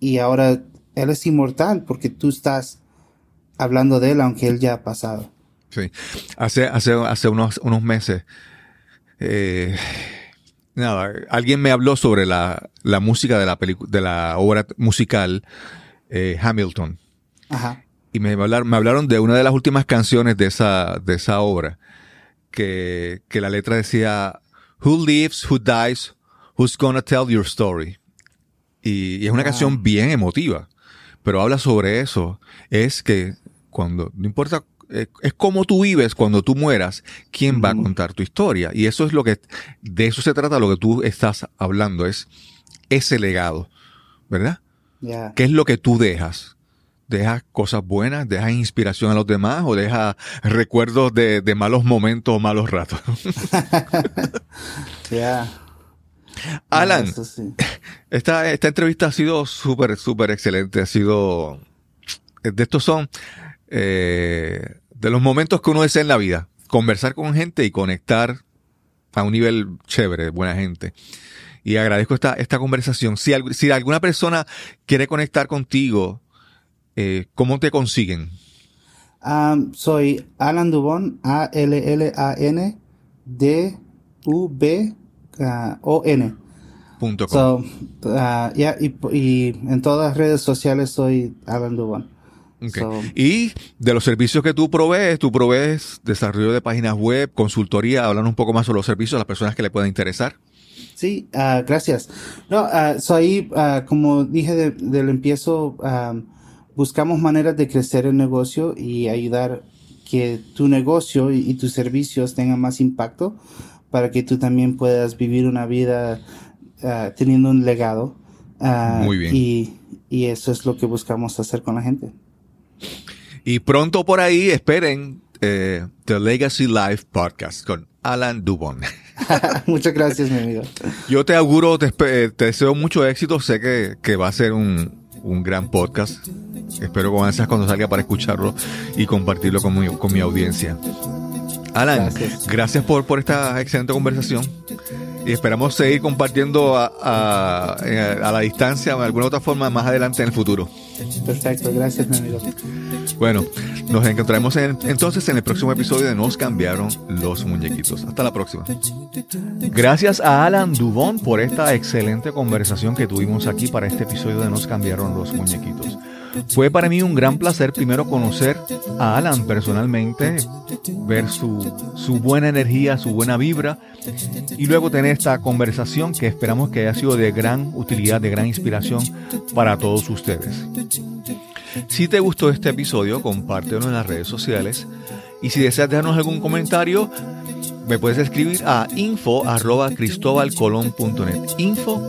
y ahora él es inmortal porque tú estás hablando de él aunque él ya ha pasado. Sí, hace, hace, hace unos, unos meses, eh, nada, alguien me habló sobre la, música de la, de la obra musical eh, Hamilton. Ajá. y me, me hablaron de una de las últimas canciones de esa, de esa obra, que, que la letra decía, Who lives, who dies, who's gonna tell your story. Y, es una canción bien emotiva, pero habla sobre eso. Es que cuando, no importa, eh, es como tú vives cuando tú mueras, quién va a contar tu historia. Y eso es lo que, de eso se trata lo que tú estás hablando, es ese legado, ¿verdad? ¿Qué es lo que tú dejas? ¿Dejas cosas buenas? ¿Dejas inspiración a los demás? ¿O dejas recuerdos de, malos momentos o malos ratos? Ya. Alan, esta, esta entrevista ha sido súper, súper excelente. Ha sido. De estos son. Eh, de los momentos que uno desea en la vida. Conversar con gente y conectar a un nivel chévere, buena gente y agradezco esta, esta conversación. Si, si alguna persona quiere conectar contigo, eh, ¿cómo te consiguen? soy Alan Dubon, A-L-L-A-N D-U-B-O-N. Punto com. Uh, y, en todas las redes sociales soy Alan Dubon. Y de los servicios que tú provees, tú provees desarrollo de páginas web, consultoría, hablan un poco más sobre los servicios a las personas que le puedan interesar. Sí, uh, gracias. No, uh, so ahí, uh, como dije de, del empiezo, buscamos maneras de crecer el negocio y ayudar que tu negocio y, tus servicios tengan más impacto para que tú también puedas vivir una vida teniendo un legado. Muy bien. Y, y eso es lo que buscamos hacer con la gente. Y pronto por ahí esperen eh, The Legacy Life Podcast con Alan Dubon. Muchas gracias, mi amigo. Yo te auguro, te, deseo mucho éxito. Sé que, va a ser un, gran podcast. Espero con ansias cuando salga para escucharlo y compartirlo con mi, con mi audiencia. Alan, gracias, por, por esta excelente conversación y esperamos seguir compartiendo a, a, la distancia de alguna otra forma más adelante en el futuro. Perfecto, gracias mi amigo. Bueno, nos encontraremos entonces en el próximo episodio de Nos cambiaron los muñequitos. Hasta la próxima. Gracias a Alan Dubón por esta excelente conversación que tuvimos aquí para este episodio de Nos cambiaron los muñequitos. Fue para mí un gran placer primero conocer a Alan personalmente, ver su, su, buena energía, su buena vibra y luego tener esta conversación que esperamos que haya sido de gran utilidad, de gran inspiración para todos ustedes. Si te gustó este episodio, compártelo en las redes sociales y si deseas dejarnos algún comentario, me puedes escribir a info info